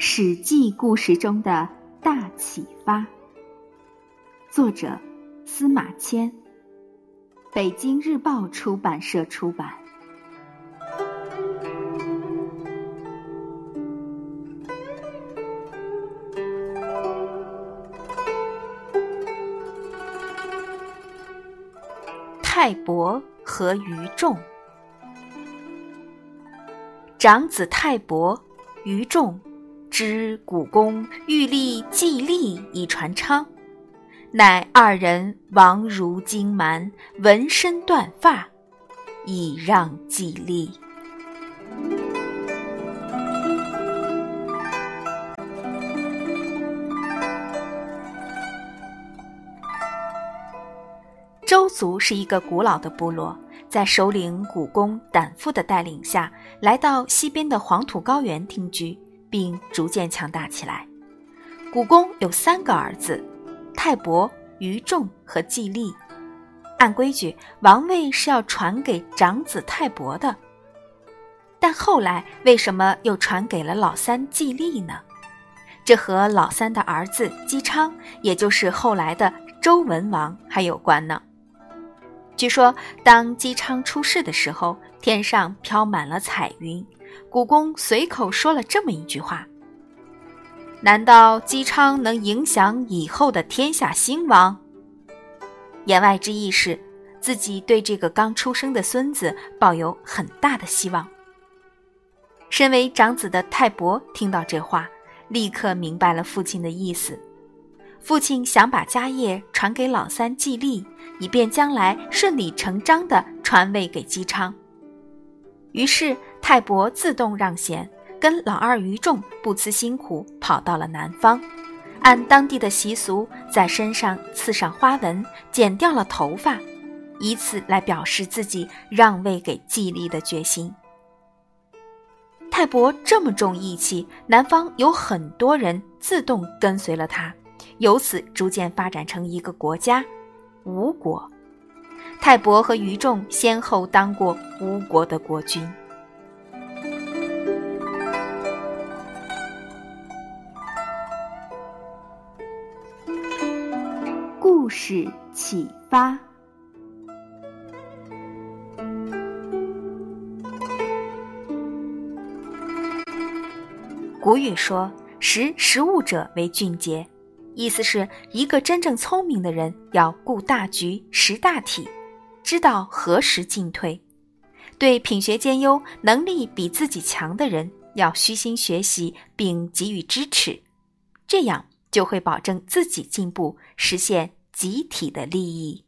史记》故事中的大启发，作者司马迁，北京日报出版社出版。泰伯和于仲，长子泰伯、于仲知古公欲立季历以传昌，乃二人王如荆蛮，纹身断发，以让季历。周族是一个古老的部落，在首领古公胆父的带领下，来到西边的黄土高原定居，并逐渐强大起来。古公有三个儿子：泰伯、于仲和季历。按规矩，王位是要传给长子泰伯的，但后来为什么又传给了老三季历呢？这和老三的儿子姬昌，也就是后来的周文王还有关呢。据说，当姬昌出世的时候，天上飘满了彩云。古公随口说了这么一句话：“难道姬昌能影响以后的天下兴亡？”言外之意是，自己对这个刚出生的孙子抱有很大的希望。身为长子的泰伯听到这话，立刻明白了父亲的意思。父亲想把家业传给老三季历，以便将来顺理成章地传位给姬昌。于是泰伯自动让贤，跟老二于仲不辞辛苦跑到了南方，按当地的习俗，在身上刺上花纹，剪掉了头发，以此来表示自己让位给季历的决心。泰伯这么重义气，南方有很多人自动跟随了他。由此逐渐发展成一个国家，吴国。泰伯和于仲先后当过吴国的国君。故事启发：古语说：“识时务者为俊杰。”意思是一个真正聪明的人要顾大局、识大体，知道何时进退；对品学兼优、能力比自己强的人要虚心学习并给予支持，这样就会保证自己进步，实现集体的利益。